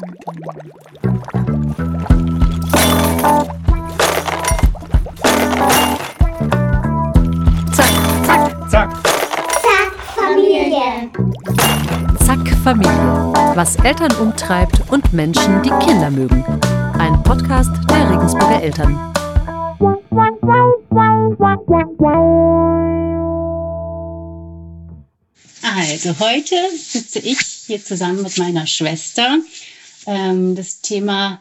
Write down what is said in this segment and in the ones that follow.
Zack, zack, Zack. Zack, Familie. zack, Familie. Was Eltern umtreibt und Menschen, die Kinder mögen. Ein Podcast der Regensburger Eltern. Also heute sitze ich hier zusammen mit meiner Schwester. Ähm, das Thema,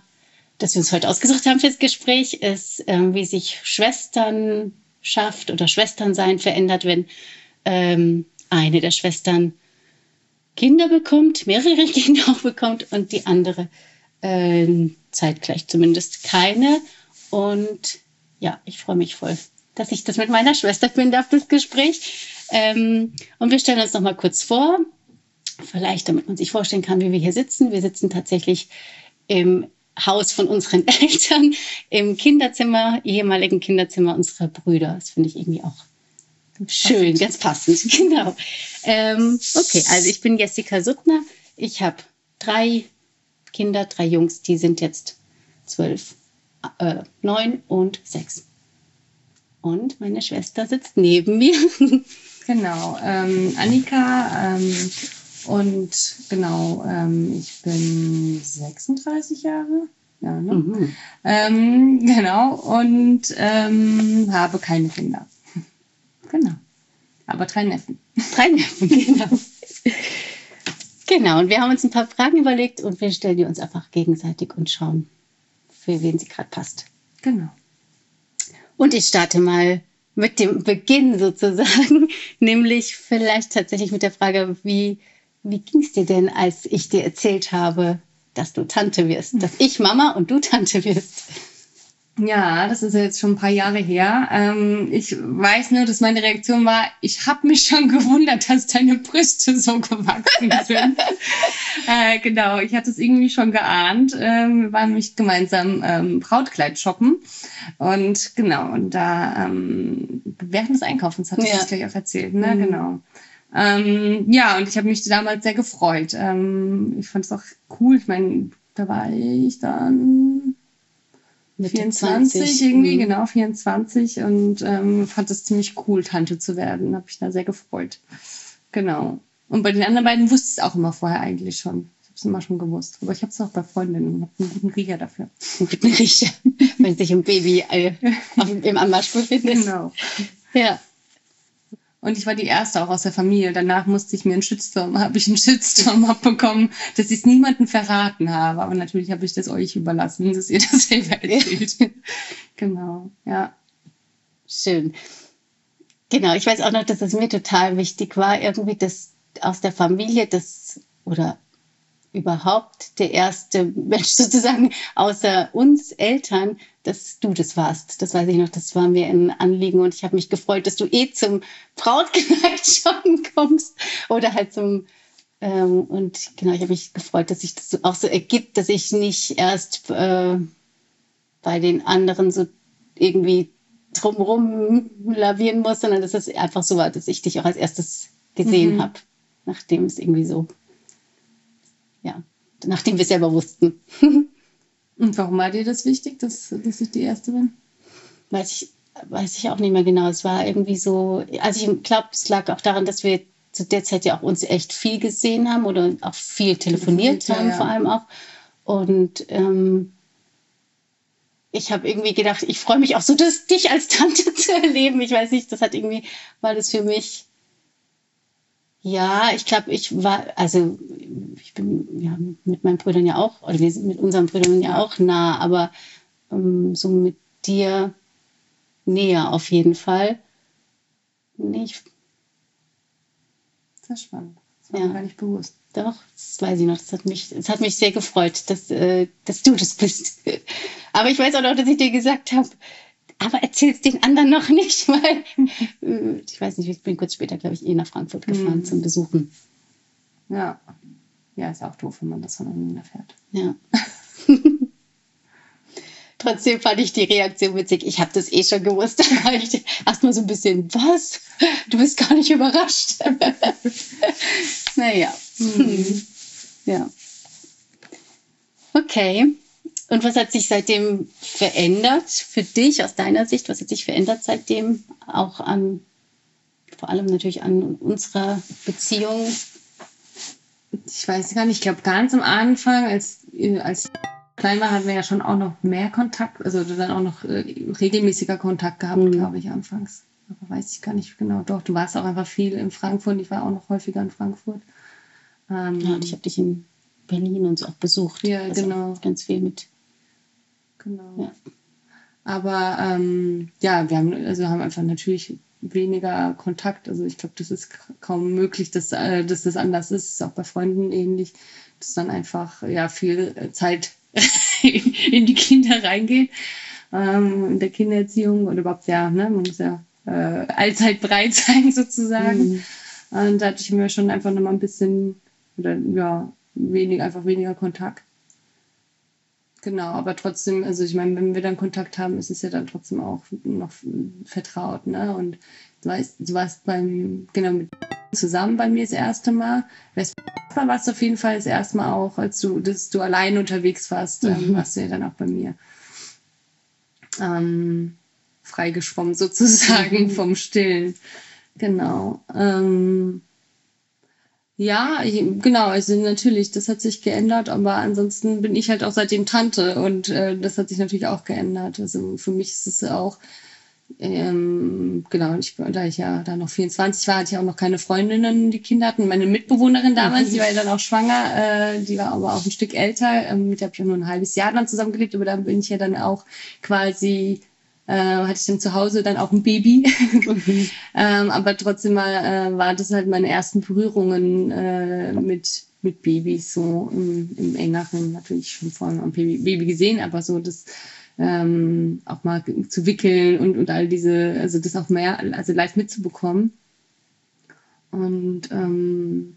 das wir uns heute ausgesucht haben fürs Gespräch, ist, ähm, wie sich Schwesternschaft oder Schwesternsein verändert, wenn ähm, eine der Schwestern Kinder bekommt, mehrere Kinder auch bekommt und die andere ähm, zeitgleich zumindest keine. Und ja, ich freue mich voll, dass ich das mit meiner Schwester finden darf, das Gespräch. Ähm, und wir stellen uns noch mal kurz vor, vielleicht damit man sich vorstellen kann, wie wir hier sitzen. Wir sitzen tatsächlich im Haus von unseren Eltern, im Kinderzimmer, ehemaligen Kinderzimmer unserer Brüder. Das finde ich irgendwie auch schön, ganz passend. Genau. Ähm, okay, also ich bin Jessica Suttner. Ich habe drei Kinder, drei Jungs, die sind jetzt zwölf, äh, neun und sechs. Und meine Schwester sitzt neben mir. Genau, ähm, Annika ähm, und genau, ähm, ich bin 36 Jahre. Ja, ne? Mhm. ähm, genau, und ähm, habe keine Kinder. Genau. Aber drei Neffen. Drei Neffen, genau. genau, und wir haben uns ein paar Fragen überlegt und wir stellen die uns einfach gegenseitig und schauen, für wen sie gerade passt. Genau. Und ich starte mal mit dem Beginn sozusagen, nämlich vielleicht tatsächlich mit der Frage, wie, wie ging es dir denn, als ich dir erzählt habe, dass du Tante wirst, dass ich Mama und du Tante wirst? Ja, das ist ja jetzt schon ein paar Jahre her. Ähm, ich weiß nur, dass meine Reaktion war, ich habe mich schon gewundert, dass deine Brüste so gewachsen sind. äh, genau, ich hatte es irgendwie schon geahnt. Ähm, wir waren nämlich gemeinsam ähm, Brautkleid shoppen. Und genau, und da ähm, während des Einkaufens hatte ich Ja. das gleich auch erzählt. Ne? Mhm. Genau. Ähm, ja, und ich habe mich damals sehr gefreut. Ähm, ich fand es auch cool. Ich meine, da war ich dann Mitte 24 20. irgendwie, Mhm. genau, 24 und ähm, fand es ziemlich cool, Tante zu werden. Habe mich da sehr gefreut. Genau. Und bei den anderen beiden wusste ich es auch immer vorher eigentlich schon. Ich habe es immer schon gewusst. Aber ich habe es auch bei Freundinnen und habe einen guten Riecher dafür. Mit einem Riecher, wenn sich ein Baby äh, auf, im Anmarsch befindet. Genau. Ja. Und ich war die erste auch aus der Familie. Danach musste ich mir einen Shitstorm, habe ich einen Shitstorm abbekommen, dass ich es niemandem verraten habe. Aber natürlich habe ich das euch überlassen, dass ihr das selber erzählt. genau, ja. Schön. Genau, ich weiß auch noch, dass es mir total wichtig war, irgendwie das aus der Familie, das oder überhaupt der erste Mensch sozusagen außer uns Eltern, dass du das warst. Das weiß ich noch, das war mir ein Anliegen und ich habe mich gefreut, dass du eh zum Brautkleid schon kommst oder halt zum ähm, und genau, ich habe mich gefreut, dass sich das auch so ergibt, dass ich nicht erst äh, bei den anderen so irgendwie drumherum lavieren muss, sondern dass es einfach so war, dass ich dich auch als erstes gesehen Mhm. habe, nachdem es irgendwie so, ja, nachdem wir es selber wussten. Und warum war dir das wichtig, dass, dass ich die Erste bin? weiß ich, weiß ich auch nicht mehr genau. Es war irgendwie so, also ich glaube, es lag auch daran, dass wir zu der Zeit ja auch uns echt viel gesehen haben oder auch viel telefoniert ja, haben, ja. vor allem auch. Und ähm, ich habe irgendwie gedacht, ich freue mich auch so, das, dich als Tante zu erleben. Ich weiß nicht, das hat irgendwie, war das für mich, ja, ich glaube, ich war, also ich bin ja mit meinen Brüdern ja auch, oder wir sind mit unseren Brüdern ja auch nah, aber ähm, so mit dir näher auf jeden Fall. Nee, ich, Sehr spannend. Das war Ja. mir gar nicht bewusst. doch, das weiß ich noch. Das hat mich, das hat mich sehr gefreut, dass, äh, dass du das bist. Aber ich weiß auch noch, dass ich dir gesagt habe, aber erzähl's den anderen noch nicht, weil ich weiß nicht, ich bin kurz später, glaube ich, eh nach Frankfurt gefahren Mhm. zum Besuchen. Ja. Ja, ist auch doof, wenn man das von anderen erfährt. Ja. Trotzdem fand ich die Reaktion witzig. Ich habe das eh schon gewusst. Da war ich erstmal so ein bisschen, was? Du bist gar nicht überrascht. naja. Mhm. Ja. Okay. Und was hat sich seitdem verändert für dich aus deiner Sicht? Was hat sich verändert seitdem auch an, vor allem natürlich an unserer Beziehung? Ich weiß gar nicht, ich glaube ganz am Anfang, als, als ich klein war, hatten wir ja schon auch noch mehr Kontakt, also dann auch noch äh, regelmäßiger Kontakt gehabt, Mhm. glaube ich, anfangs. Aber weiß ich gar nicht genau. Doch, du warst auch einfach viel in Frankfurt. Ich war auch noch häufiger in Frankfurt. Ähm, Ja, und ich habe dich in Berlin und so auch besucht. Ja, Also genau. Ganz viel mit. Genau. Ja. Aber ähm, ja, wir haben, also haben einfach natürlich weniger Kontakt. Also ich glaube, das ist kaum möglich, dass, äh, dass das anders ist. Ist auch bei Freunden ähnlich, dass dann einfach ja viel äh, Zeit in die Kinder reingeht. Ähm, in der Kindererziehung und überhaupt ja, ne, man muss ja äh, allzeit bereit sein sozusagen. Mhm. Und da hatte ich mir schon einfach nochmal ein bisschen, oder ja, wenig, einfach weniger Kontakt. Genau, aber trotzdem, also ich meine, wenn wir dann Kontakt haben, ist es ja dann trotzdem auch noch vertraut, ne? Und du weißt, du warst beim, genau, mit zusammen bei mir das erste Mal. Mal warst du auf jeden Fall das erste Mal auch, als du, dass du allein unterwegs warst, ähm, Mhm. warst du ja dann auch bei mir. Ähm, freigeschwommen sozusagen Mhm. vom Stillen. Genau. Ähm, ja, genau, also natürlich, das hat sich geändert, aber ansonsten bin ich halt auch seitdem Tante und äh, das hat sich natürlich auch geändert. Also für mich ist es auch, ähm, genau, ich, da ich ja da noch 24 war, hatte ich auch noch keine Freundinnen, die Kinder hatten. Meine Mitbewohnerin damals, die war ja dann auch schwanger, äh, die war aber auch ein Stück älter, ähm, mit der habe ich auch nur ein halbes Jahr dann zusammengelebt, aber dann bin ich ja dann auch quasi äh, hatte ich dann zu Hause dann auch ein Baby. ähm, aber trotzdem mal äh, war das halt meine ersten Berührungen äh, mit, mit Babys, so im, im engeren, natürlich schon vorher am Baby, Baby gesehen, aber so das ähm, auch mal zu wickeln und, und all diese, also das auch mehr, also live mitzubekommen. Und ähm,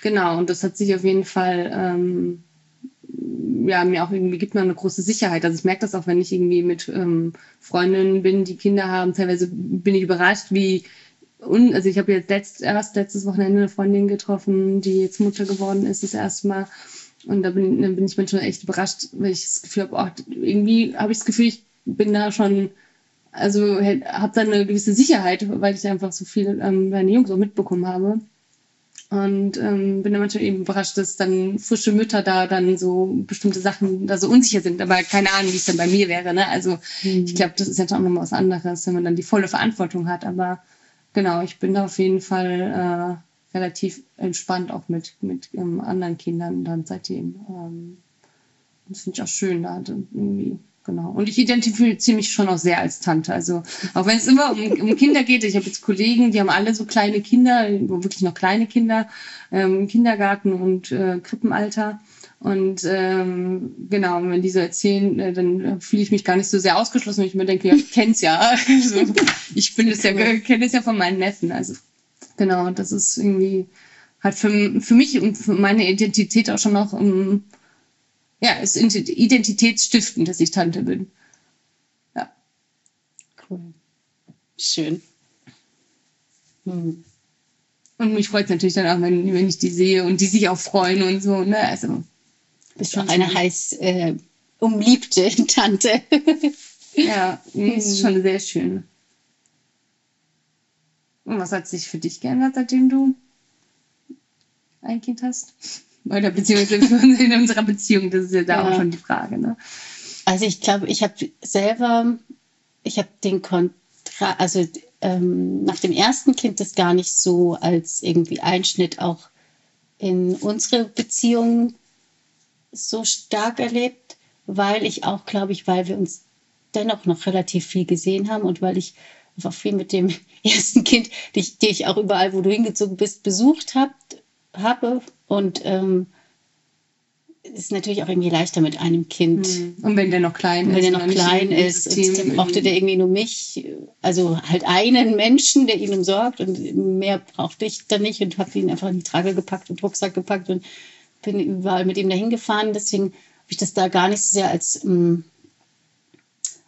genau, und das hat sich auf jeden Fall ähm, ja, mir auch irgendwie gibt mir eine große Sicherheit. Also ich merke das auch, wenn ich irgendwie mit ähm, Freundinnen bin, die Kinder haben. Teilweise bin ich überrascht, wie un also ich habe jetzt letzt, erst letztes Wochenende eine Freundin getroffen, die jetzt Mutter geworden ist, das erste Mal. Und da bin, dann bin ich manchmal echt überrascht, weil ich das Gefühl habe, oh, irgendwie habe ich das Gefühl, ich bin da schon, also habe da eine gewisse Sicherheit, weil ich einfach so viel ähm, meine Jungs auch mitbekommen habe. Und ähm, bin dann manchmal eben überrascht, dass dann frische Mütter da dann so bestimmte Sachen da so unsicher sind. Aber keine Ahnung, wie es dann bei mir wäre. Ne? Also ich glaube, das ist ja schon nochmal was anderes, wenn man dann die volle Verantwortung hat. Aber genau, ich bin da auf jeden Fall äh, relativ entspannt auch mit, mit ähm, anderen Kindern dann seitdem. Ähm, das finde ich auch schön, da dann irgendwie Genau. Und ich identifiziere mich schon auch sehr als Tante. Also auch wenn es immer um, um Kinder geht, ich habe jetzt Kollegen, die haben alle so kleine Kinder, wirklich noch kleine Kinder, ähm, Kindergarten und äh, Krippenalter. Und ähm, genau, wenn die so erzählen, äh, dann fühle ich mich gar nicht so sehr ausgeschlossen, weil ich mir denke, ja, ich kenn's ja. Also, ich bin es ja, kenne es ja von meinen Neffen. Also genau, das ist irgendwie hat für, für mich und für meine Identität auch schon noch um, ja, ist identitätsstiftend, dass ich Tante bin. Ja. Cool. Schön. Hm. Und mich freut es natürlich dann auch, wenn, wenn ich die sehe und die sich auch freuen und so. Ne? Also, Bist auch eine heiß äh, umliebte Tante. ja, nee, ist schon sehr schön. Und was hat sich für dich geändert, seitdem du ein Kind hast? Oder beziehungsweise in unserer Beziehung, das ist ja da Ja. auch schon die Frage. Ne? Also ich glaube, ich habe selber, ich habe den Kontra, also ähm, nach dem ersten Kind das gar nicht so als irgendwie Einschnitt auch in unsere Beziehung so stark erlebt, weil ich auch, glaube ich, weil wir uns dennoch noch relativ viel gesehen haben und weil ich einfach viel mit dem ersten Kind, dich, die ich auch überall, wo du hingezogen bist, besucht hab, habe. Und ähm, es ist natürlich auch irgendwie leichter mit einem Kind. Und wenn der noch klein Und ist. wenn er noch klein ist, System dann brauchte der irgendwie nur mich, also halt einen Menschen, der ihn umsorgt und mehr brauchte ich dann nicht und habe ihn einfach in die Trage gepackt und Rucksack gepackt und bin überall mit ihm dahin gefahren. Deswegen habe ich das da gar nicht so sehr als, ähm,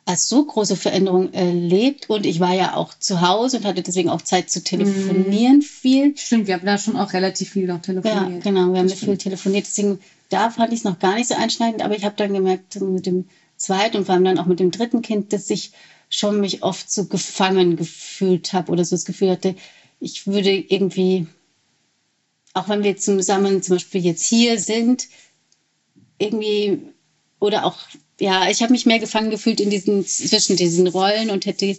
als so große Veränderung erlebt. Und ich war ja auch zu Hause und hatte deswegen auch Zeit zu telefonieren viel. Stimmt, wir haben da schon auch relativ viel noch Ja, telefoniert. genau, wir haben viel telefoniert. Deswegen da fand ich es noch gar nicht so einschneidend, aber ich habe dann gemerkt, mit dem zweiten und vor allem dann auch mit dem dritten Kind, dass ich schon mich oft so gefangen gefühlt habe oder so das Gefühl hatte, ich würde irgendwie, auch wenn wir zusammen zum Beispiel jetzt hier sind, irgendwie oder auch, ja, ich habe mich mehr gefangen gefühlt in diesen, zwischen diesen Rollen und hätte,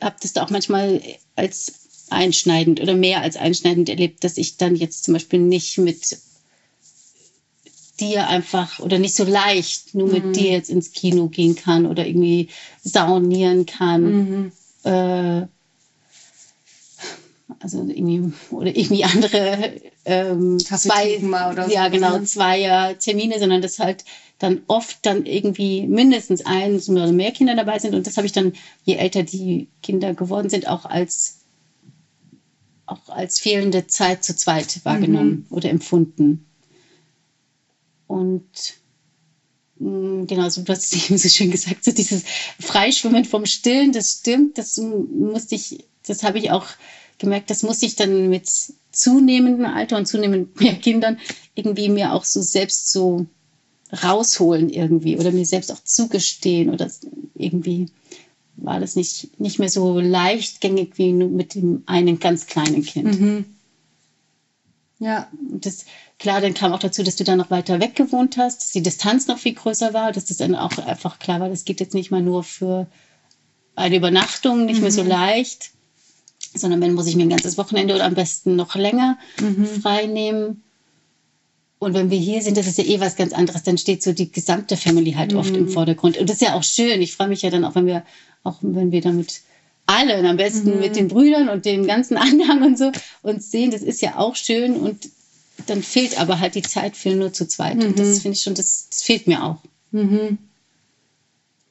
habe das da auch manchmal als einschneidend oder mehr als einschneidend erlebt, dass ich dann jetzt zum Beispiel nicht mit dir einfach oder nicht so leicht nur mit Mhm. dir jetzt ins Kino gehen kann oder irgendwie saunieren kann. Mhm. Äh, also irgendwie, oder irgendwie andere ähm, zwei, oder ja so, genau, ne? Zweier Termine, sondern dass halt dann oft dann irgendwie mindestens eins oder mehr Kinder dabei sind. Und das habe ich dann, je älter die Kinder geworden sind, auch als auch als fehlende Zeit zu zweit wahrgenommen oder empfunden. Und mh, genau, so du hast es eben so schön gesagt, so dieses Freischwimmen vom Stillen, das stimmt, das musste ich, das habe ich auch gemerkt, das muss ich dann mit zunehmendem Alter und zunehmend mehr Kindern irgendwie mir auch so selbst so rausholen irgendwie oder mir selbst auch zugestehen oder irgendwie war das nicht, nicht mehr so leichtgängig wie mit dem einen ganz kleinen Kind. Mhm. Ja, Und das, klar, dann kam auch dazu, dass du dann noch weiter weg gewohnt hast, dass die Distanz noch viel größer war, dass das dann auch einfach klar war, das geht jetzt nicht mal nur für eine Übernachtung, nicht mehr so leicht, sondern wenn muss ich mir ein ganzes Wochenende oder am besten noch länger frei nehmen. Und wenn wir hier sind, das ist ja eh was ganz anderes, dann steht so die gesamte Family halt oft im Vordergrund. Und das ist ja auch schön. Ich freue mich ja dann auch, wenn wir, auch wenn wir damit allen, am besten mit den Brüdern und dem ganzen Anhang und so, uns sehen, das ist ja auch schön und dann fehlt aber halt die Zeit für nur zu zweit. Und das finde ich schon, das, das fehlt mir auch. Mhm.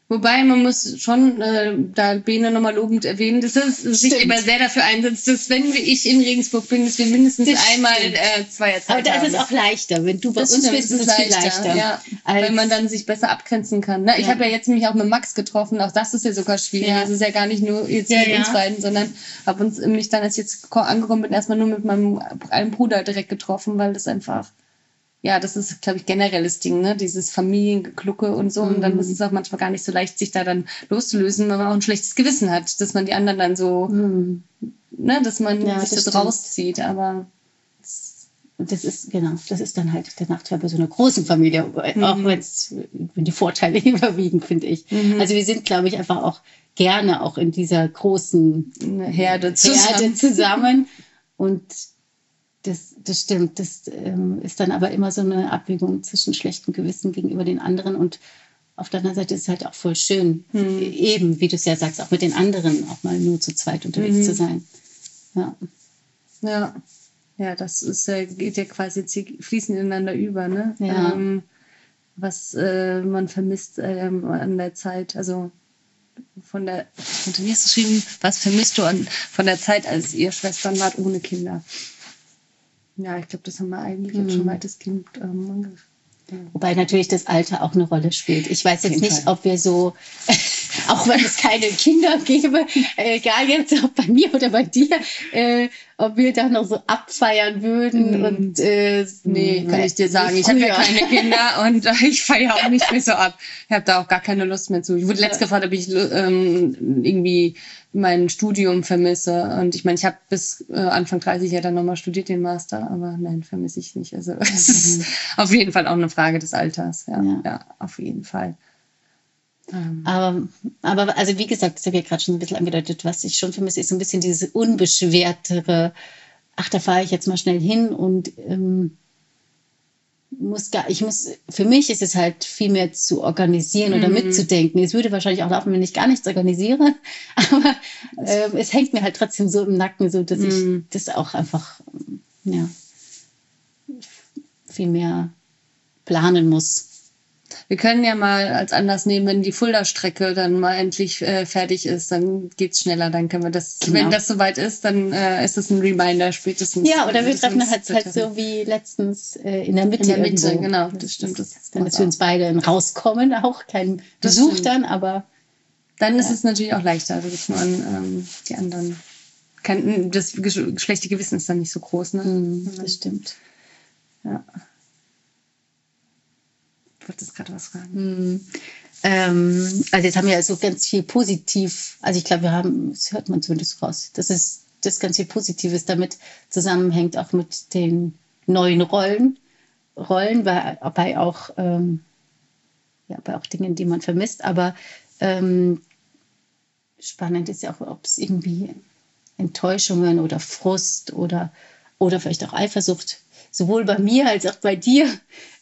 Wobei man muss schon äh, da Bene nochmal lobend erwähnen, dass es sich immer sehr dafür einsetzt, dass wenn wir ich in Regensburg bin, dass wir mindestens Das einmal äh, Zweierzeit Aber da ist es auch leichter. Wenn du bei Das uns bist, ist es viel leichter. Ja, weil man dann sich besser abgrenzen kann. Ne? Ich Ja. habe ja jetzt mich auch mit Max getroffen, auch das ist ja sogar schwierig. Ja. Es ist ja gar nicht nur jetzt mit uns beiden, sondern habe uns mich dann, als ich jetzt ko- angekommen bin, erstmal nur mit meinem einen Bruder direkt getroffen, weil das einfach, ja, das ist, glaube ich, generelles Ding, ne? Dieses Familiengeklucke und so. Und Mhm. dann ist es auch manchmal gar nicht so leicht, sich da dann loszulösen, weil man auch ein schlechtes Gewissen hat, dass man die anderen dann so, Hm. ne, dass man Ja, sich das stimmt. rauszieht. Aber das ist, genau, das ist dann halt der Nachteil bei so einer großen Familie, auch wenn's, wenn die Vorteile überwiegen, finde ich. Also wir sind, glaube ich, einfach auch gerne auch in dieser großen Herde Herde zusammen. zusammen. Und das, das stimmt. Das ähm, ist dann aber immer so eine Abwägung zwischen schlechtem Gewissen gegenüber den anderen. Und auf der anderen Seite ist es halt auch voll schön, eben, wie du es ja sagst, auch mit den anderen auch mal nur zu zweit unterwegs zu sein. Ja. Ja, ja, das ist geht ja quasi fließend ineinander über, ne? Ja. Ähm, was äh, man vermisst ähm, an der Zeit, also von der, unter mir hast du geschrieben, was vermisst du an, von der Zeit, als ihr Schwestern wart ohne Kinder? Ja, ich glaube, das haben wir eigentlich jetzt schon weitestgehend ähm, ange- Wobei natürlich das Alter auch eine Rolle spielt. Ich weiß jetzt nicht, ob wir so, auch wenn es keine Kinder gäbe, äh, egal jetzt ob bei mir oder bei dir, äh, ob wir da noch so abfeiern würden Mm. und äh, Nee, kann ich dir sagen. Ich habe ja keine Kinder und äh, ich feiere auch nicht mehr so ab. Ich habe da auch gar keine Lust mehr zu. Ich wurde letzt gefragt, ob ich ähm, irgendwie mein Studium vermisse. Und ich meine, ich habe bis äh, Anfang 30 ja dann nochmal studiert, den Master, aber nein, vermisse ich nicht. Also es ist auf jeden Fall auch eine Frage des Alters. Ja, Ja. ja. auf jeden Fall. Ähm, Aber, aber also wie gesagt, das habe ich ja gerade schon ein bisschen angedeutet, was ich schon vermisse, ist so ein bisschen diese unbeschwertere, ach, da fahre ich jetzt mal schnell hin und ähm, muss gar, ich muss, für mich ist es halt viel mehr zu organisieren oder mitzudenken. Es würde wahrscheinlich auch laufen, wenn ich gar nichts organisiere, aber ähm, es hängt mir halt trotzdem so im Nacken, so dass ich das auch einfach, ja, viel mehr planen muss. Wir können ja mal als Anlass nehmen, wenn die Fulda-Strecke dann mal endlich äh, fertig ist, dann geht's schneller. Dann können wir das, Genau. wenn das soweit ist, dann äh, ist das ein Reminder spätestens. Ja, oder wir treffen halt, halt so wie letztens äh, in der Mitte. In der Mitte, irgendwo. genau, das stimmt, das dann, dass wir uns beide rauskommen, auch kein Besuch dann, aber Dann ist es natürlich auch leichter, also dass man ähm, die anderen. Kann, das schlechte Gewissen ist dann nicht so groß, ne? mm, das stimmt. Ja. Wolltest gerade was fragen. Hm. Ähm, also jetzt haben wir also ganz viel positiv, also ich glaube, wir haben, das hört man zumindest raus, dass es das ganz viel Positives damit zusammenhängt, auch mit den neuen Rollen, Rollen, bei, bei auch, ähm, ja, bei auch Dingen, die man vermisst. Aber ähm, spannend ist ja auch, ob es irgendwie Enttäuschungen oder Frust oder, oder vielleicht auch Eifersucht sowohl bei mir als auch bei dir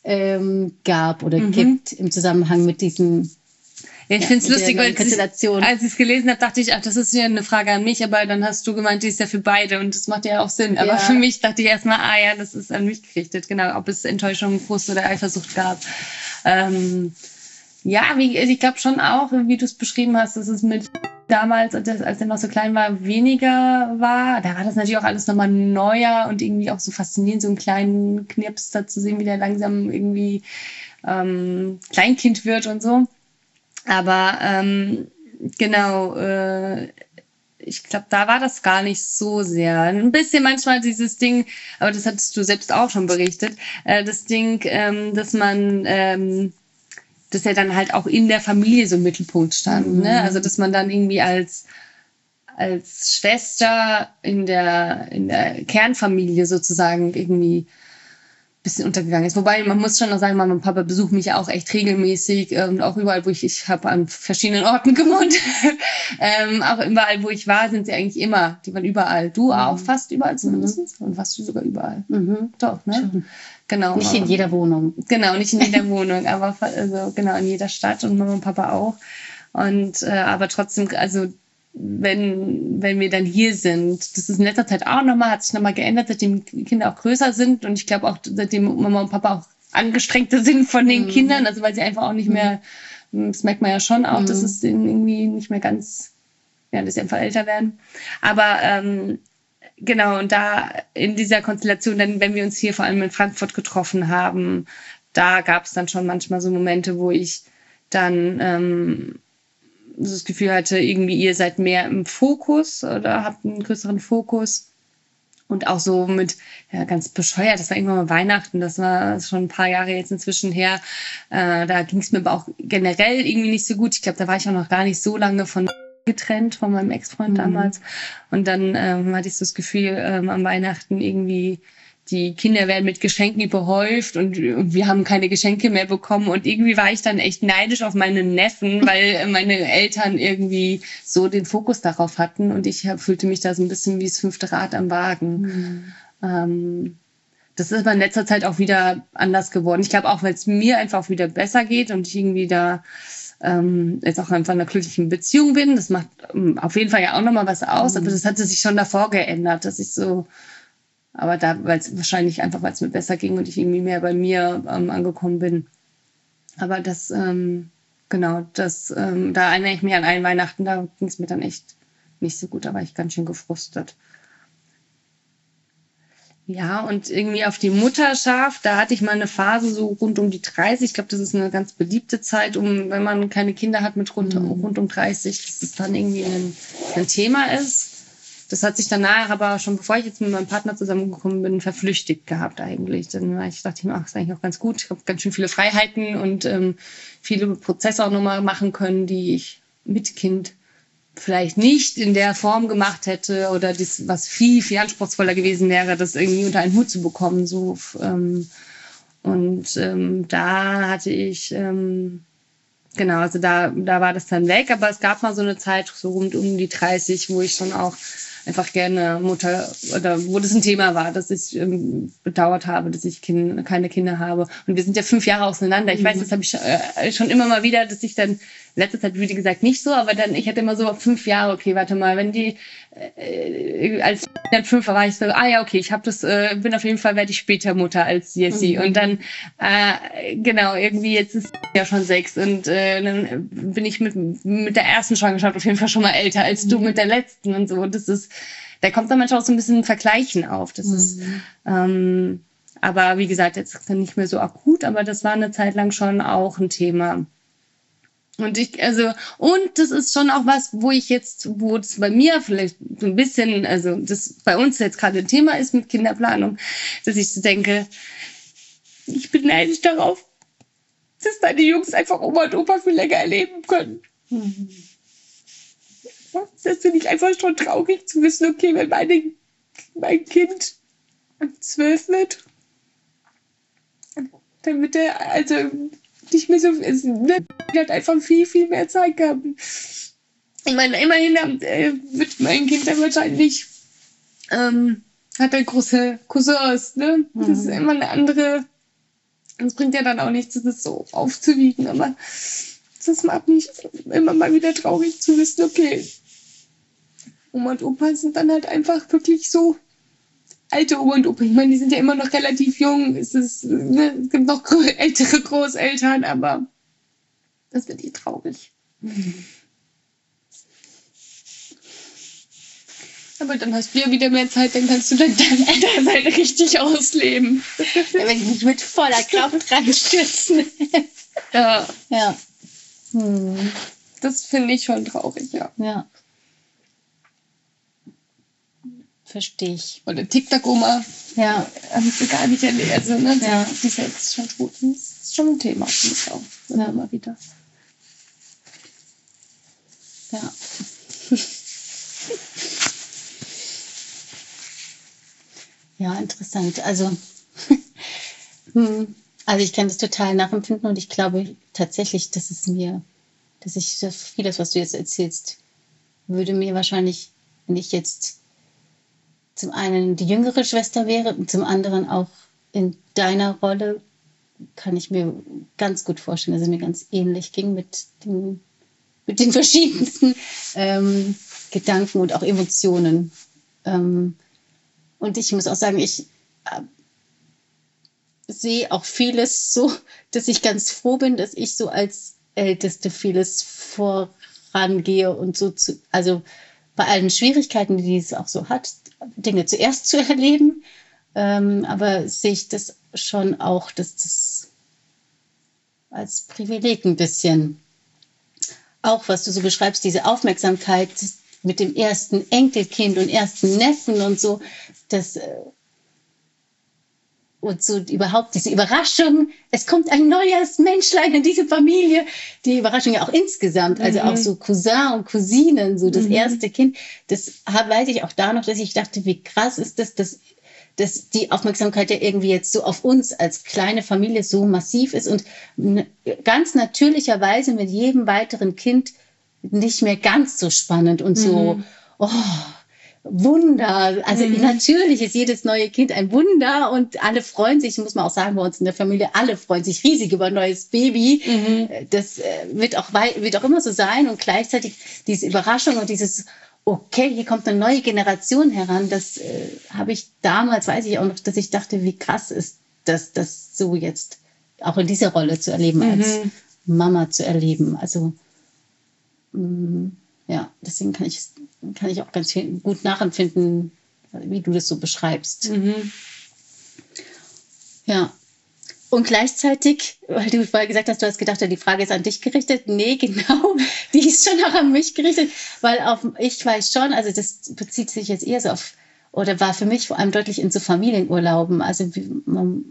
ähm, gab oder Mhm. gibt im Zusammenhang mit diesem Ja, ich Ja, finde es lustig, weil ich, als ich es gelesen habe, dachte ich, ach, das ist ja eine Frage an mich, aber dann hast du gemeint, die ist ja für beide und das macht ja auch Sinn. Aber Ja. für mich dachte ich erstmal, ah ja, das ist an mich gerichtet, genau, ob es Enttäuschung, Frust oder Eifersucht gab. Ähm, ja, wie, ich glaube schon auch, wie du es beschrieben hast, dass es mit damals, als als er noch so klein war, weniger war. Da war das natürlich auch alles nochmal neuer und irgendwie auch so faszinierend, so einen kleinen Knirps da zu sehen, wie der langsam irgendwie ähm, Kleinkind wird und so. Aber ähm, genau, äh, ich glaube, da war das gar nicht so sehr. Ein bisschen manchmal dieses Ding, aber das hattest du selbst auch schon berichtet, äh, das Ding, ähm, dass man, ähm, dass er dann halt auch in der Familie so im Mittelpunkt stand. Ne? Also dass man dann irgendwie als als Schwester in der in der Kernfamilie sozusagen irgendwie bisschen untergegangen ist. Wobei man muss schon noch sagen, Mama und Papa besuchen mich auch echt regelmäßig äh, und auch überall, wo ich, ich habe an verschiedenen Orten gewohnt. ähm, auch überall, wo ich war, sind sie eigentlich immer. Die waren überall. Du auch fast überall zumindest. Und warst du sogar überall. Mhm. Doch, ne? Genau. Nicht in jeder Wohnung. Genau, nicht in jeder Wohnung, aber also, genau in jeder Stadt und Mama und Papa auch. Und äh, aber trotzdem, also wenn, wenn wir dann hier sind, das ist in letzter Zeit auch nochmal, hat sich nochmal geändert, seitdem die Kinder auch größer sind und ich glaube auch, seitdem Mama und Papa auch angestrengter sind von den Kindern, also weil sie einfach auch nicht mehr, das merkt man ja schon auch, dass es irgendwie nicht mehr ganz, ja, dass sie einfach älter werden. Aber ähm, genau, und da in dieser Konstellation, dann, wenn wir uns hier vor allem in Frankfurt getroffen haben, da gab es dann schon manchmal so Momente, wo ich dann ähm, das Gefühl hatte, irgendwie ihr seid mehr im Fokus oder habt einen größeren Fokus. Und auch so mit, ja, ganz bescheuert, das war irgendwann mal Weihnachten, das war schon ein paar Jahre jetzt inzwischen her. Äh, da ging es mir aber auch generell irgendwie nicht so gut. Ich glaube, da war ich auch noch gar nicht so lange von getrennt von meinem Ex-Freund damals. Und dann ähm, hatte ich so das Gefühl, ähm, am Weihnachten irgendwie, die Kinder werden mit Geschenken überhäuft und, und wir haben keine Geschenke mehr bekommen. Und irgendwie war ich dann echt neidisch auf meine Neffen, weil meine Eltern irgendwie so den Fokus darauf hatten. Und ich fühlte mich da so ein bisschen wie das fünfte Rad am Wagen. Ähm, das ist aber in letzter Zeit auch wieder anders geworden. Ich glaube auch, weil es mir einfach wieder besser geht und ich irgendwie da ähm, jetzt auch einfach in einer glücklichen Beziehung bin. Das macht ähm, auf jeden Fall ja auch nochmal was aus, aber das hatte sich schon davor geändert, dass ich so, aber da, weil es wahrscheinlich einfach, weil es mir besser ging und ich irgendwie mehr bei mir ähm, angekommen bin. Aber das, ähm, genau, das, ähm, da erinnere ich mich an einen Weihnachten, da ging es mir dann echt nicht so gut, da war ich ganz schön gefrustet. Ja, und irgendwie auf die Mutterschaft, da hatte ich mal eine Phase so rund um die 30. Ich glaube, das ist eine ganz beliebte Zeit, um, wenn man keine Kinder hat mit rund, rund um 30, dass es dann irgendwie ein, ein Thema ist. Das hat sich danach aber schon, bevor ich jetzt mit meinem Partner zusammengekommen bin, verflüchtigt gehabt eigentlich. Dann war ich, dachte ich mir, ach, ist eigentlich auch ganz gut. Ich habe ganz schön viele Freiheiten und ähm, viele Prozesse auch nochmal machen können, die ich mit Kind vielleicht nicht in der Form gemacht hätte oder das, was viel, viel anspruchsvoller gewesen wäre, das irgendwie unter einen Hut zu bekommen. So, ähm, und ähm, da hatte ich, ähm, genau, also da, da war das dann weg, aber es gab mal so eine Zeit, so rund um die 30, wo ich schon auch einfach gerne Mutter oder wo das ein Thema war, dass ich ähm, bedauert habe, dass ich kind, keine Kinder habe. Und wir sind ja fünf Jahre auseinander. Ich weiß, das habe ich äh, schon immer mal wieder, dass ich dann letzte Zeit, wie gesagt, nicht so, aber dann, ich hatte immer so fünf Jahre, okay, warte mal, wenn die, äh, als dann fünf war, ich so, ah ja, okay, ich habe das, äh, bin auf jeden Fall, werde ich später Mutter als Jessie. Und dann, äh, genau, irgendwie jetzt ist ja schon sechs und äh, dann bin ich mit, mit der ersten Schwangerschaft auf jeden Fall schon mal älter als du mit der letzten und so. Und das ist, da kommt dann manchmal auch so ein bisschen ein Vergleichen auf. Das ist, ähm, aber wie gesagt, jetzt ist dann nicht mehr so akut, aber das war eine Zeit lang schon auch ein Thema. Und ich, also, und das ist schon auch was, wo ich jetzt, wo es bei mir vielleicht so ein bisschen, also das bei uns jetzt gerade ein Thema ist mit Kinderplanung, dass ich so denke, ich bin neidisch darauf, dass deine Jungs einfach Oma und Opa viel länger erleben können. Das finde ich einfach schon traurig zu wissen, okay, wenn meine, mein Kind zwölf wird, dann wird er also nicht mehr so, es wird halt einfach viel, viel mehr Zeit haben. Ich meine, immerhin äh, wird mein Kind dann wahrscheinlich, ähm, hat er große Cousins, ne? Das ist Mhm. immer eine andere, das bringt ja dann auch nichts, das so aufzuwiegen, aber das macht mich immer mal wieder traurig zu wissen, okay, Oma und Opa sind dann halt einfach wirklich so alte Oma und Opa. Ich meine, die sind ja immer noch relativ jung. Es, ist, ne, es gibt noch ältere Großeltern, aber das wird eh traurig. Aber dann hast du ja wieder mehr Zeit, dann kannst du dann deine Elternseite richtig ausleben. Da werde ich mich mit voller Kraft reinstürzen. Ja, ja. Hm. das finde ich schon traurig, ja. Ja. Verstehe ich. Oder TikTok-Oma Ja. habe ich so gar nicht erlebt. Also, ne, Ja. die ist jetzt schon tot. Das ist schon ein Thema für mich auch. Ja. Immer wieder. Ja. ja, interessant. Also, hm, also ich kann das total nachempfinden und ich glaube tatsächlich, dass es mir, dass ich das vieles, was du jetzt erzählst, würde mir wahrscheinlich, wenn ich jetzt zum einen die jüngere Schwester wäre und zum anderen auch in deiner Rolle, kann ich mir ganz gut vorstellen, dass es mir ganz ähnlich ging mit den mit den verschiedensten ähm, Gedanken und auch Emotionen. Ähm, und ich muss auch sagen, ich äh, sehe auch vieles so, dass ich ganz froh bin, dass ich so als Älteste vieles vorangehe und so zu, also bei allen Schwierigkeiten, die es auch so hat, Dinge zuerst zu erleben. Ähm, aber sehe ich das schon auch, dass das als Privileg ein bisschen auch, was du so beschreibst, diese Aufmerksamkeit mit dem ersten Enkelkind und ersten Neffen und so, das äh, und so überhaupt diese Überraschung, es kommt ein neues Menschlein in diese Familie, die Überraschung ja auch insgesamt, also Mhm. auch so Cousin und Cousinen, so das Mhm. erste Kind, das weiß ich auch da noch, dass ich dachte, wie krass ist das, dass, dass die Aufmerksamkeit ja irgendwie jetzt so auf uns als kleine Familie so massiv ist und ganz natürlicherweise mit jedem weiteren Kind nicht mehr ganz so spannend und so, Mhm. oh, Wunder. Also Mhm. natürlich ist jedes neue Kind ein Wunder und alle freuen sich, muss man auch sagen, bei uns in der Familie, alle freuen sich riesig über ein neues Baby. Mhm. Das äh, wird auch, wird auch immer so sein und gleichzeitig diese Überraschung und dieses, okay, hier kommt eine neue Generation heran, das äh, habe ich damals, weiß ich auch noch, dass ich dachte, wie krass ist das, das so jetzt auch in dieser Rolle zu erleben, als Mhm. Mama zu erleben. Also mm, ja, deswegen kann ich, kann ich auch ganz viel, gut nachempfinden, wie du das so beschreibst. Mhm. Ja. Und gleichzeitig, weil du vorher gesagt hast, du hast gedacht, die Frage ist an dich gerichtet. Nee, genau, die ist schon auch an mich gerichtet, weil auf, ich weiß schon, also das bezieht sich jetzt eher so auf, oder war für mich vor allem deutlich in so Familienurlauben. Also wir, man,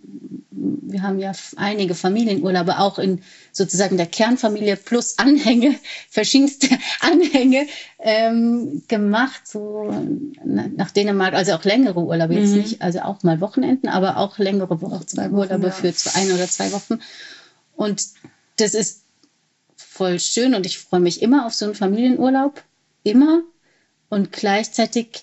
wir haben ja einige Familienurlaube auch in sozusagen der Kernfamilie plus Anhänge, verschiedenste Anhänge ähm, gemacht, so na- nach Dänemark, also auch längere Urlaube jetzt Mhm. nicht, also auch mal Wochenenden, aber auch längere Wochen, zwei Wochen, Urlaube ja. für zwei, ein oder zwei Wochen. Und das ist voll schön und ich freue mich immer auf so einen Familienurlaub, immer. Und gleichzeitig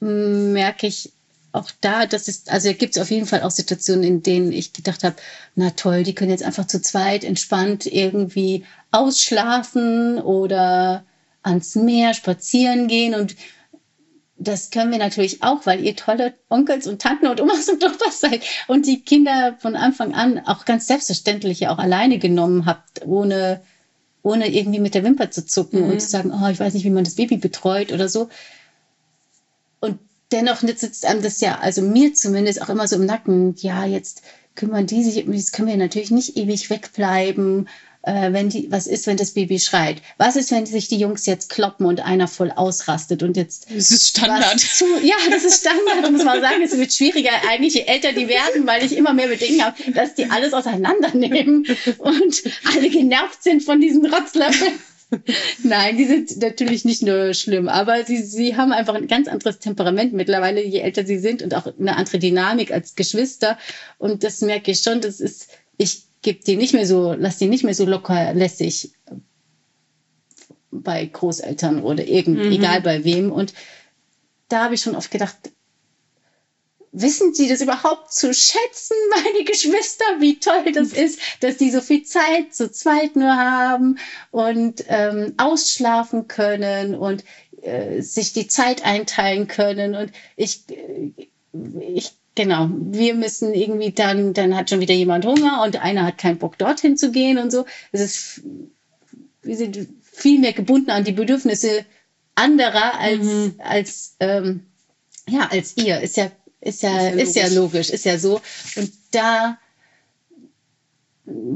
merke ich auch da, das ist, also gibt es auf jeden Fall auch Situationen, in denen ich gedacht habe, na toll, die können jetzt einfach zu zweit entspannt irgendwie ausschlafen oder ans Meer spazieren gehen und das können wir natürlich auch, weil ihr tolle Onkels und Tanten und Omas und Opas seid und die Kinder von Anfang an auch ganz selbstverständlich ja auch alleine genommen habt, ohne, ohne irgendwie mit der Wimper zu zucken Mhm. und zu sagen, oh, ich weiß nicht, wie man das Baby betreut oder so. Dennoch sitzt einem das ja, also mir zumindest auch immer so im Nacken, ja, jetzt kümmern die sich, jetzt können wir natürlich nicht ewig wegbleiben. äh, wenn die, was ist, wenn das Baby schreit? Was ist, wenn sich die Jungs jetzt kloppen und einer voll ausrastet und jetzt. Das ist Standard. Zu, ja, das ist Standard, muss man sagen. Es wird schwieriger eigentlich, je älter die werden, weil ich immer mehr Bedenken habe, dass die alles auseinandernehmen und alle genervt sind von diesen Rotzlöffeln. Nein, die sind natürlich nicht nur schlimm, aber sie, sie haben einfach ein ganz anderes Temperament mittlerweile, je älter sie sind und auch eine andere Dynamik als Geschwister. Und das merke ich schon, das ist, ich gebe die nicht mehr so, lass die nicht mehr so locker lässig bei Großeltern oder irgend, mhm. egal bei wem. Und da habe ich schon oft gedacht, wissen Sie das überhaupt zu schätzen, meine Geschwister, wie toll das ist, dass die so viel Zeit zu zweit nur haben und ähm, ausschlafen können und äh, sich die Zeit einteilen können. Und ich, äh, ich Genau, wir müssen irgendwie dann, dann hat schon wieder jemand Hunger und einer hat keinen Bock dorthin zu gehen und so. Es ist, wir sind viel mehr gebunden an die Bedürfnisse anderer als, mhm. als, ähm, ja, als ihr. Ist ja, ist ja, ist ja, ist ja logisch, ist ja so. Und da,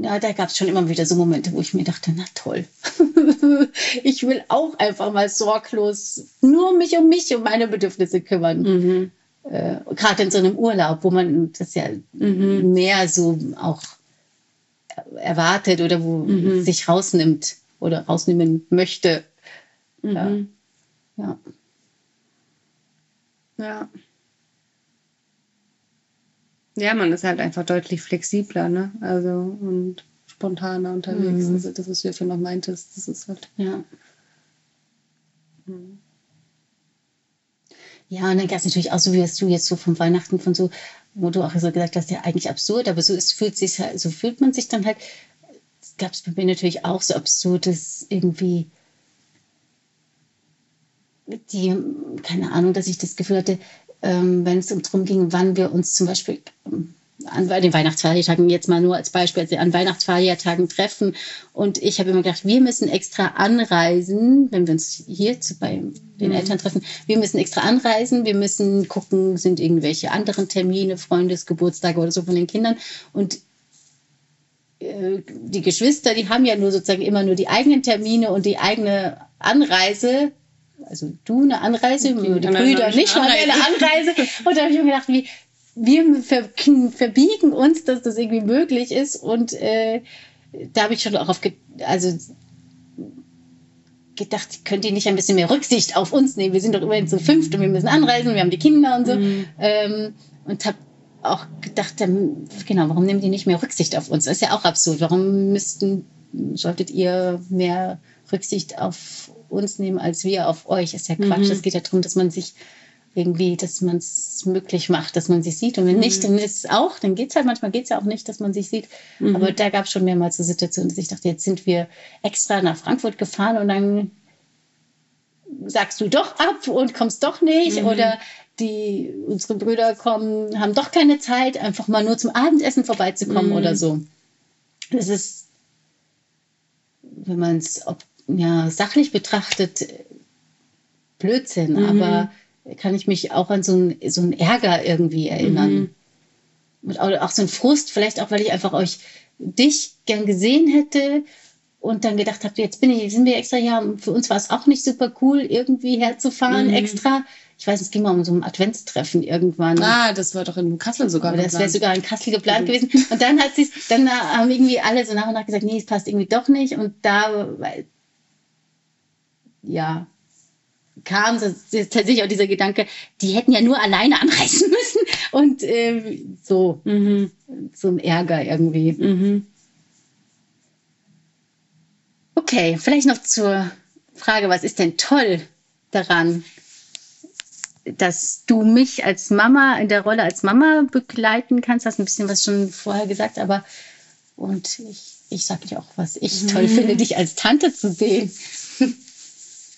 ja, da gab es schon immer wieder so Momente, wo ich mir dachte, na toll, ich will auch einfach mal sorglos nur mich um mich, um meine Bedürfnisse kümmern. Mhm äh, gerade in so einem Urlaub, wo man das ja mhm. mehr so auch erwartet oder wo mhm. sich rausnimmt oder rausnehmen möchte. Mhm. Ja. ja. Ja. man ist halt einfach deutlich flexibler, ne? Also und spontaner unterwegs. Mhm. Also das, was du ja noch meintest, das ist halt. Ja. Mhm. Ja, und dann gab es natürlich auch so, wie hast du jetzt so von Weihnachten von so, wo du auch so gesagt hast, ja eigentlich absurd, aber so ist, fühlt sich halt, so fühlt man sich dann halt. Gab es bei mir natürlich auch so absurdes irgendwie die, keine Ahnung, dass ich das Gefühl hatte, ähm, wenn es darum ging, wann wir uns zum Beispiel ähm, an den Weihnachtsfeiertagen jetzt mal nur als Beispiel, also an Weihnachtsfeiertagen treffen. Und ich habe immer gedacht, wir müssen extra anreisen, wenn wir uns hier zu, bei den mhm. Eltern treffen. Wir müssen extra anreisen, wir müssen gucken, sind irgendwelche anderen Termine, Freundesgeburtstage oder so von den Kindern. Und äh, die Geschwister, die haben ja nur sozusagen immer nur die eigenen Termine und die eigene Anreise also du eine Anreise, die, Brüder nicht mal eine Anreise. Und da habe ich mir gedacht, wie, wir ver verbiegen uns, dass das irgendwie möglich ist. Und äh, da habe ich schon auch auf, also gedacht, könnt ihr nicht ein bisschen mehr Rücksicht auf uns nehmen? Wir sind doch immerhin zu fünft und wir müssen anreisen, wir haben die Kinder und so. Mhm. Ähm, und habe auch gedacht, ähm, genau, warum nehmen die nicht mehr Rücksicht auf uns? Das ist ja auch absurd. Warum müssten, solltet ihr mehr Rücksicht auf uns nehmen als wir auf euch? Ist ja Quatsch. Es mhm. geht ja darum, dass man sich irgendwie, dass man es möglich macht, dass man sich sieht. Und wenn mhm. nicht, dann ist es auch, dann geht es halt, manchmal geht es ja auch nicht, dass man sich sieht. Mhm. Aber da gab es schon mehrmals so Situationen, dass ich dachte, jetzt sind wir extra nach Frankfurt gefahren und dann sagst du doch ab und kommst doch nicht. Mhm. Oder die, unsere Brüder kommen, haben doch keine Zeit, einfach mal nur zum Abendessen vorbeizukommen mhm. oder so. Das ist, wenn man es ja, sachlich betrachtet, Blödsinn, mhm. aber kann ich mich auch an so einen so einen Ärger irgendwie erinnern. Mhm. Und auch, so ein Frust, vielleicht auch, weil ich einfach euch, dich gern gesehen hätte und dann gedacht habe, jetzt bin ich, sind wir extra ja, für uns war es auch nicht super cool, irgendwie herzufahren, mhm. extra. Ich weiß, es ging mal um so ein Adventstreffen irgendwann. Ah, das war doch in Kassel sogar. Oder das wäre sogar in Kassel geplant mhm. gewesen. Und dann hat sich, dann haben irgendwie alle so nach und nach gesagt, nee, es passt irgendwie doch nicht. Und da, ja, kam tatsächlich auch dieser Gedanke, die hätten ja nur alleine anreisen müssen und äh, so, mhm. ein Ärger irgendwie. Mhm. Okay, vielleicht noch zur Frage, was ist denn toll daran, dass du mich als Mama in der Rolle als Mama begleiten kannst? Hast ein bisschen was schon vorher gesagt, aber und ich, ich sage dir auch, was ich mhm. toll finde, dich als Tante zu sehen.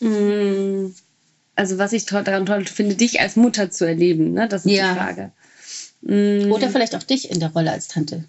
Mhm also was ich daran toll finde, dich als Mutter zu erleben, ne? Das ist ja. die Frage. Mhm. Oder vielleicht auch dich in der Rolle als Tante.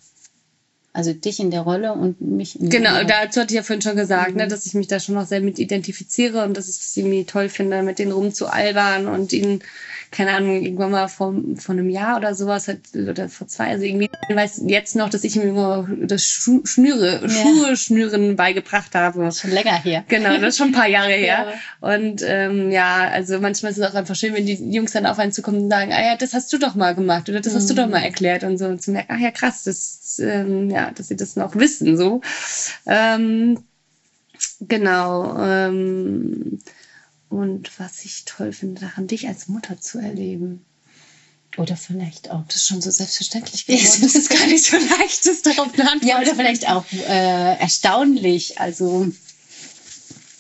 Also dich in der Rolle und mich in Genau, der dazu hatte ich ja vorhin schon gesagt, ne, dass ich mich da schon noch sehr mit identifiziere und dass ich es irgendwie toll finde, mit denen rumzualbern und ihnen, keine Ahnung, irgendwann mal vor, vor einem Jahr oder sowas, hat, oder vor zwei, also irgendwie, ich weiß jetzt noch, dass ich ihm immer das Schu Schnüre, Ja. Schuhe schnüren beigebracht habe. schon länger her. Genau, das ist schon ein paar Jahre her. Und ähm, ja, also manchmal ist es auch einfach schön, wenn die Jungs dann auf einen zukommen und sagen, ah ja, das hast du doch mal gemacht oder das hast du doch mal erklärt und so und zu merken, ach ja, krass, das, ähm, ja, dass sie das noch wissen, so. Ähm, genau. Ähm, und was ich toll finde, daran dich als Mutter zu erleben. Oder vielleicht auch. Das ist schon so selbstverständlich geworden. Das ist gar nicht so leicht, das darauf Antwort Ja, oder zu vielleicht auch äh, erstaunlich. Also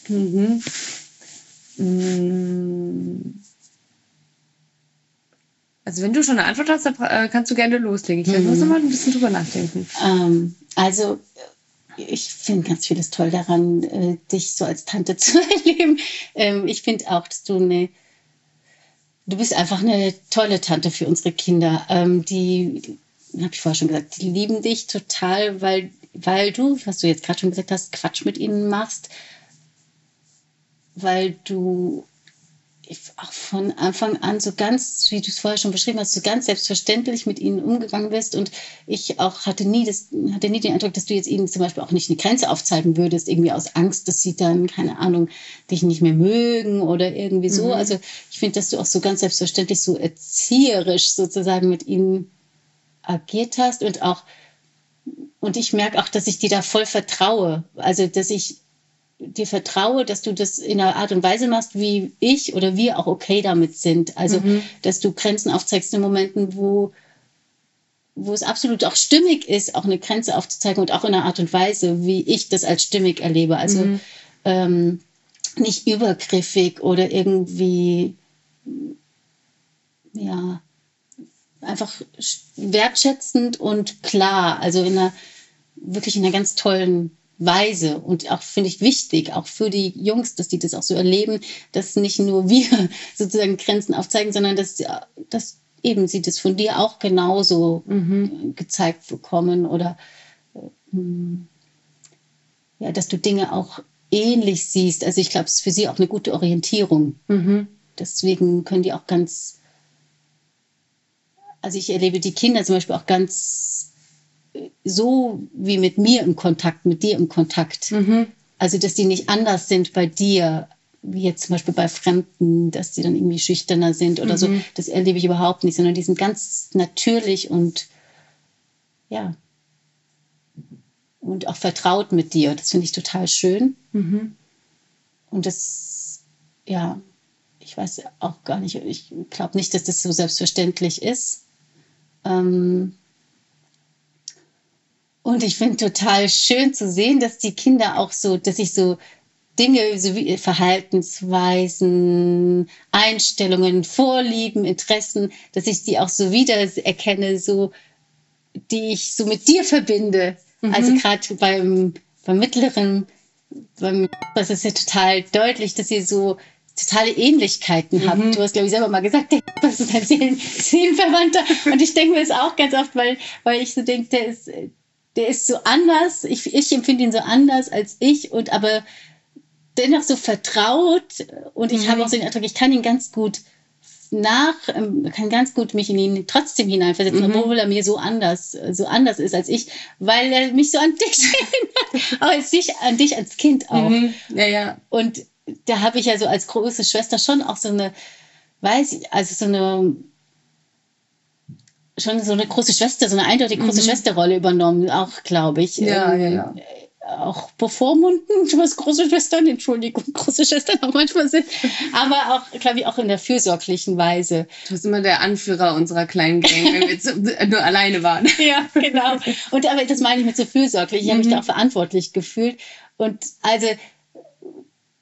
Mhm. Mm. Also wenn du schon eine Antwort hast, dann äh, kannst du gerne loslegen. Ich muss noch mal ein bisschen drüber nachdenken. Ähm, also ich finde ganz vieles toll daran, äh, dich so als Tante zu erleben. Ähm, ich finde auch, dass du eine, du bist einfach eine tolle Tante für unsere Kinder. Ähm, die, habe ich vorher schon gesagt, die lieben dich total, weil, weil du, was du jetzt gerade schon gesagt hast, Quatsch mit ihnen machst, weil du auch von Anfang an so ganz, wie du es vorher schon beschrieben hast, so ganz selbstverständlich mit ihnen umgegangen bist. Und ich auch hatte nie, das, hatte nie den Eindruck, dass du jetzt ihnen zum Beispiel auch nicht eine Grenze aufzeigen würdest, irgendwie aus Angst, dass sie dann, keine Ahnung, dich nicht mehr mögen oder irgendwie so. Also ich finde, dass du auch so ganz selbstverständlich so erzieherisch sozusagen mit ihnen agiert hast und auch, und ich merke auch, dass ich dir da voll vertraue. Also, dass ich dir vertraue, dass du das in einer Art und Weise machst, wie ich oder wir auch okay damit sind. Also, dass du Grenzen aufzeigst in Momenten, wo, wo es absolut auch stimmig ist, auch eine Grenze aufzuzeigen und auch in einer Art und Weise, wie ich das als stimmig erlebe. Also ähm, nicht übergriffig oder irgendwie, ja, einfach wertschätzend und klar. Also in einer, wirklich in einer ganz tollen Weise und auch finde ich wichtig, auch für die Jungs, dass die das auch so erleben, dass nicht nur wir sozusagen Grenzen aufzeigen, sondern dass, dass eben sie das von dir auch genauso gezeigt bekommen oder ähm, ja, dass du Dinge auch ähnlich siehst. Also ich glaube, es ist für sie auch eine gute Orientierung. Deswegen können die auch ganz, also ich erlebe die Kinder zum Beispiel auch ganz so wie mit mir im Kontakt, mit dir im Kontakt. Also, dass die nicht anders sind bei dir, wie jetzt zum Beispiel bei Fremden, dass die dann irgendwie schüchterner sind oder so. Das erlebe ich überhaupt nicht, sondern die sind ganz natürlich und ja. Und auch vertraut mit dir. Das finde ich total schön. Und das, ja, ich weiß auch gar nicht, ich glaube nicht, dass das so selbstverständlich ist. Ähm, und ich finde total schön zu sehen, dass die Kinder auch so, dass ich so Dinge, so wie Verhaltensweisen, Einstellungen, Vorlieben, Interessen, dass ich die auch so wieder erkenne, so, die ich so mit dir verbinde. Also gerade beim, beim mittleren, beim, das ist ja total deutlich, dass ihr so totale Ähnlichkeiten habt. Du hast, glaube ich, selber mal gesagt, der das ist ein Seelen, Seelenverwandter. Und ich denke mir das auch ganz oft, weil, weil ich so denke, der ist, der ist so anders. Ich, ich empfinde ihn so anders als ich und aber dennoch so vertraut. Und ich habe auch so den Eindruck, ich kann ihn ganz gut nach, ähm, kann ganz gut mich in ihn trotzdem hineinversetzen, obwohl er mir so anders, so anders ist als ich, weil er mich so an dich erinnert, auch als dich, an dich als Kind auch. Mhm. Ja, ja. Und da habe ich ja so als große Schwester schon auch so eine, weiß ich, also so eine, schon so eine große Schwester, so eine eindeutig große Schwesterrolle übernommen, auch glaube ich. Ja, Ähm, ja, ja. Auch bevormunden, was große Schwestern, Entschuldigung, große Schwestern auch manchmal sind, aber auch, glaube ich, auch in der fürsorglichen Weise. Du bist immer der Anführer unserer kleinen Gang, wenn wir jetzt nur alleine waren. Ja, genau. Und aber das meine ich mit so fürsorglich. Ich habe mich da auch verantwortlich gefühlt. Und also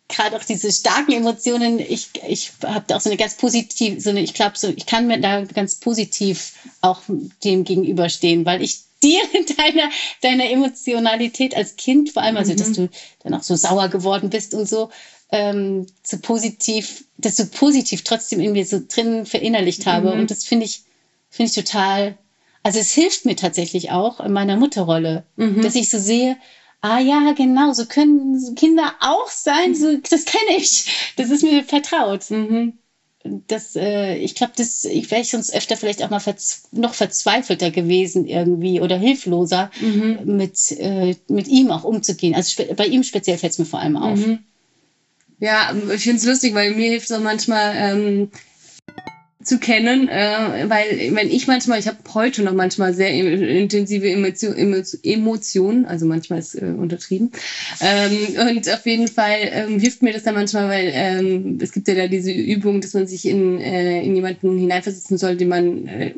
gerade auch diese starken Emotionen, ich, ich habe da auch so eine ganz positive, so eine, ich glaube, so, ich kann mir da ganz positiv auch dem gegenüberstehen, weil ich dir in deiner, deiner Emotionalität als Kind, vor allem, also dass du dann auch so sauer geworden bist und so, ähm, so positiv, dass du positiv trotzdem in mir so drin verinnerlicht habe. Und das finde ich, finde ich total also es hilft mir tatsächlich auch in meiner Mutterrolle, Mhm. dass ich so sehe, ah ja, genau, so können Kinder auch sein, so, das kenne ich, das ist mir vertraut. Mhm. Das, äh, ich glaube, das, ich wäre sonst öfter vielleicht auch mal verz noch verzweifelter gewesen irgendwie oder hilfloser Mhm. mit, äh, mit ihm auch umzugehen. Also bei ihm speziell fällt es mir vor allem auf. Mhm. Ja, ich finde es lustig, weil mir hilft es auch manchmal ähm, zu kennen, äh, weil wenn ich manchmal, ich habe heute noch manchmal sehr intensive Emotio Emo Emotionen, also manchmal ist äh, untertrieben. Ähm, und auf jeden Fall ähm, hilft mir das dann manchmal, weil ähm, es gibt ja da diese Übung, dass man sich in, äh, in jemanden hineinversetzen soll, den man äh,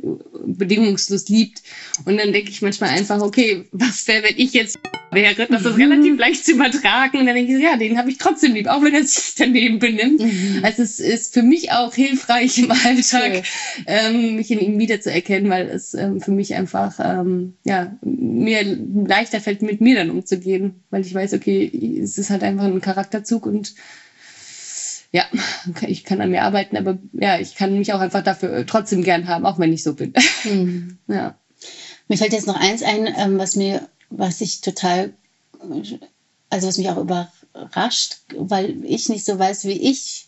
bedingungslos liebt. Und dann denke ich manchmal einfach, okay, was wäre, wenn ich jetzt wäre? Das ist relativ leicht zu übertragen. Und dann denke ich, ja, den habe ich trotzdem lieb, auch wenn er sich daneben benimmt. Also es ist für mich auch hilfreich im Alltag, ähm, mich in ihm wiederzuerkennen, weil es ähm, für mich einfach ähm, ja, mir leichter fällt, mit mir dann umzugehen, weil ich weiß, okay, es ist halt einfach ein Charakterzug und ja, ich kann an mir arbeiten, aber ja, ich kann mich auch einfach dafür trotzdem gern haben, auch wenn ich so bin. Mhm. ja. Mir fällt jetzt noch eins ein, ähm, was mir, was ich total, also was mich auch überrascht, weil ich nicht so weiß, wie ich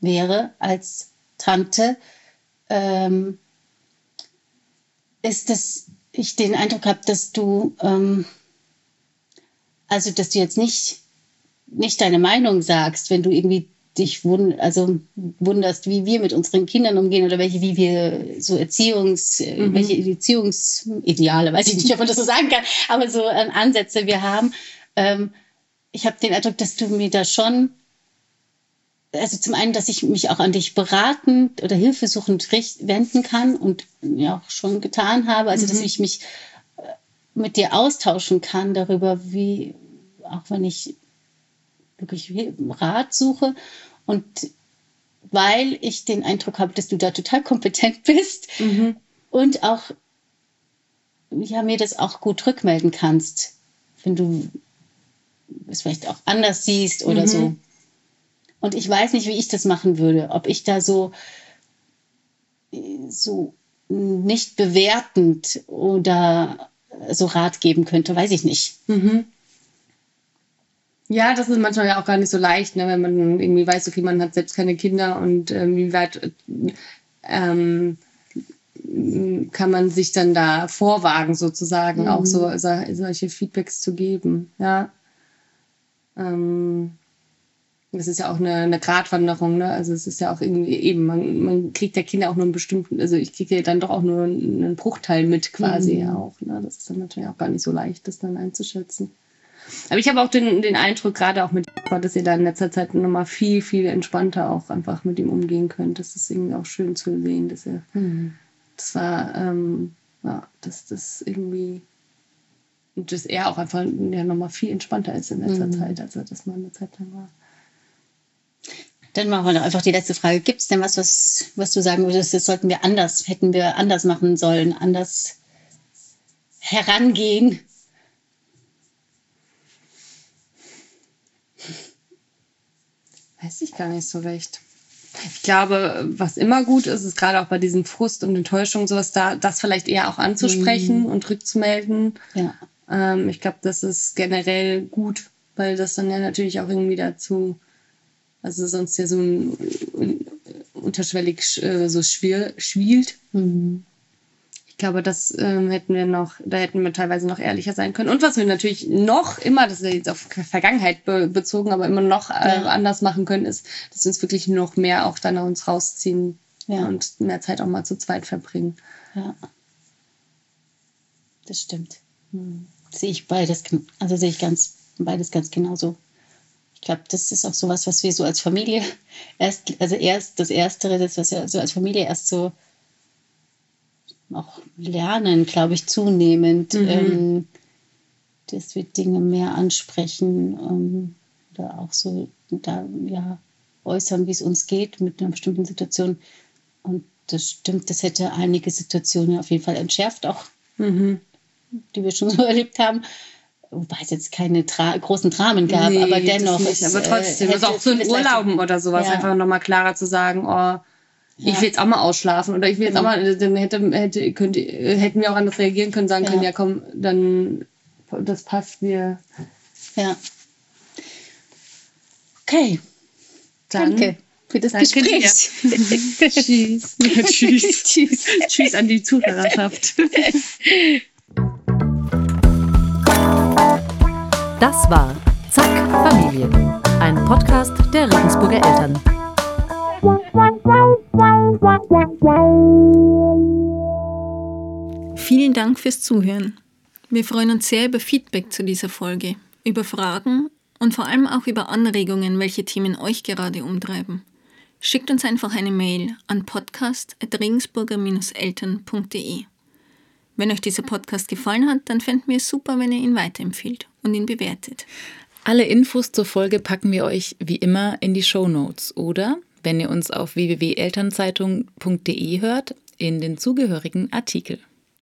wäre als Tante, ähm, ist, dass ich den Eindruck habe, dass du, ähm, also dass du jetzt nicht, nicht deine Meinung sagst, wenn du irgendwie dich wund also wunderst, wie wir mit unseren Kindern umgehen oder welche, wie wir so Erziehungs, äh, welche Erziehungsideale, weiß ich nicht, ob man das so sagen kann, aber so äh, Ansätze wir haben. Ähm, ich habe den Eindruck, dass du mir da schon, also zum einen, dass ich mich auch an dich beratend oder hilfesuchend wenden kann und ja auch schon getan habe, also dass ich mich äh, mit dir austauschen kann darüber, wie, auch wenn ich wirklich Rat suche und weil ich den Eindruck habe, dass du da total kompetent bist Mhm. und auch ja, mir das auch gut rückmelden kannst, wenn du es vielleicht auch anders siehst oder Mhm. so. Und ich weiß nicht, wie ich das machen würde, ob ich da so so nicht bewertend oder so Rat geben könnte, weiß ich nicht. Mhm. Ja, das ist manchmal ja auch gar nicht so leicht, ne, wenn man irgendwie weiß, okay, man hat selbst keine Kinder und ähm, wie weit ähm, kann man sich dann da vorwagen, sozusagen, auch so, so solche Feedbacks zu geben. Ja. Ähm, das ist ja auch eine, eine Gratwanderung, ne? Also es ist ja auch irgendwie eben, man, man kriegt ja Kinder auch nur einen bestimmten, also ich kriege ja dann doch auch nur einen Bruchteil mit quasi Mhm. auch. Ne? Das ist dann natürlich auch gar nicht so leicht, das dann einzuschätzen. Aber ich habe auch den, den Eindruck, gerade auch mit dass ihr da in letzter Zeit nochmal viel, viel entspannter auch einfach mit ihm umgehen könnt. Das ist irgendwie auch schön zu sehen, dass er, das war, ähm, ja, dass das irgendwie, dass er auch einfach ja, nochmal viel entspannter ist in letzter Zeit, als er das mal eine Zeit lang war. Dann machen wir doch einfach die letzte Frage. Gibt es denn was, was, was du sagen würdest, das sollten wir anders, hätten wir anders machen sollen, anders herangehen? Weiß ich gar nicht so recht. Ich glaube, was immer gut ist, ist gerade auch bei diesen Frust und Enttäuschungen sowas da, das vielleicht eher auch anzusprechen und rückzumelden. Ja. Ähm, ich glaube, das ist generell gut, weil das dann ja natürlich auch irgendwie dazu, also sonst ja so ein, un- unterschwellig äh, so schwiel, schwielt. Ich glaube, das ähm, hätten wir noch, da hätten wir teilweise noch ehrlicher sein können. Und was wir natürlich noch immer, das ist ja jetzt auf Vergangenheit be bezogen, aber immer noch äh, Ja. anders machen können, ist, dass wir uns wirklich noch mehr auch dann uns rausziehen Ja. und mehr Zeit auch mal zu zweit verbringen. Ja. Das stimmt. Sehe ich beides, also sehe ich ganz, beides ganz genauso. Ich glaube, das ist auch sowas, was wir so als Familie erst, also erst das Erstere, das, was wir so als Familie erst so auch lernen, glaube ich, zunehmend, ähm, dass wir Dinge mehr ansprechen ähm, oder auch so da ja äußern, wie es uns geht mit einer bestimmten Situation. Und das stimmt, das hätte einige Situationen auf jeden Fall entschärft, auch Mhm. die wir schon so erlebt haben. Wobei es jetzt keine Tra großen Dramen gab, Nee, aber dennoch. nicht. es, aber trotzdem, äh, also auch hätte vieles Urlauben oder sowas, Ja. einfach nochmal klarer zu sagen, oh, Ja. Ich will jetzt auch mal ausschlafen oder ich will jetzt genau. auch mal, dann hätte, hätte, könnte, hätten wir auch anders reagieren können, sagen ja. können, ja komm, dann das passt mir. Ja. Okay. Dann, Danke für das Danke Gespräch. tschüss. tschüss. tschüss. Tschüss an die Zuhörerschaft. Das war Zack Familie, ein Podcast der Regensburger Eltern. Vielen Dank fürs Zuhören. Wir freuen uns sehr über Feedback zu dieser Folge, über Fragen und vor allem auch über Anregungen, welche Themen euch gerade umtreiben. Schickt uns einfach eine Mail an podcast.regensburger-eltern.de. Wenn euch dieser Podcast gefallen hat, dann fänden wir es super, wenn ihr ihn weiterempfiehlt und ihn bewertet. Alle Infos zur Folge packen wir euch wie immer in die Show Notes oder, wenn ihr uns auf www.elternzeitung.de hört, in den zugehörigen Artikel.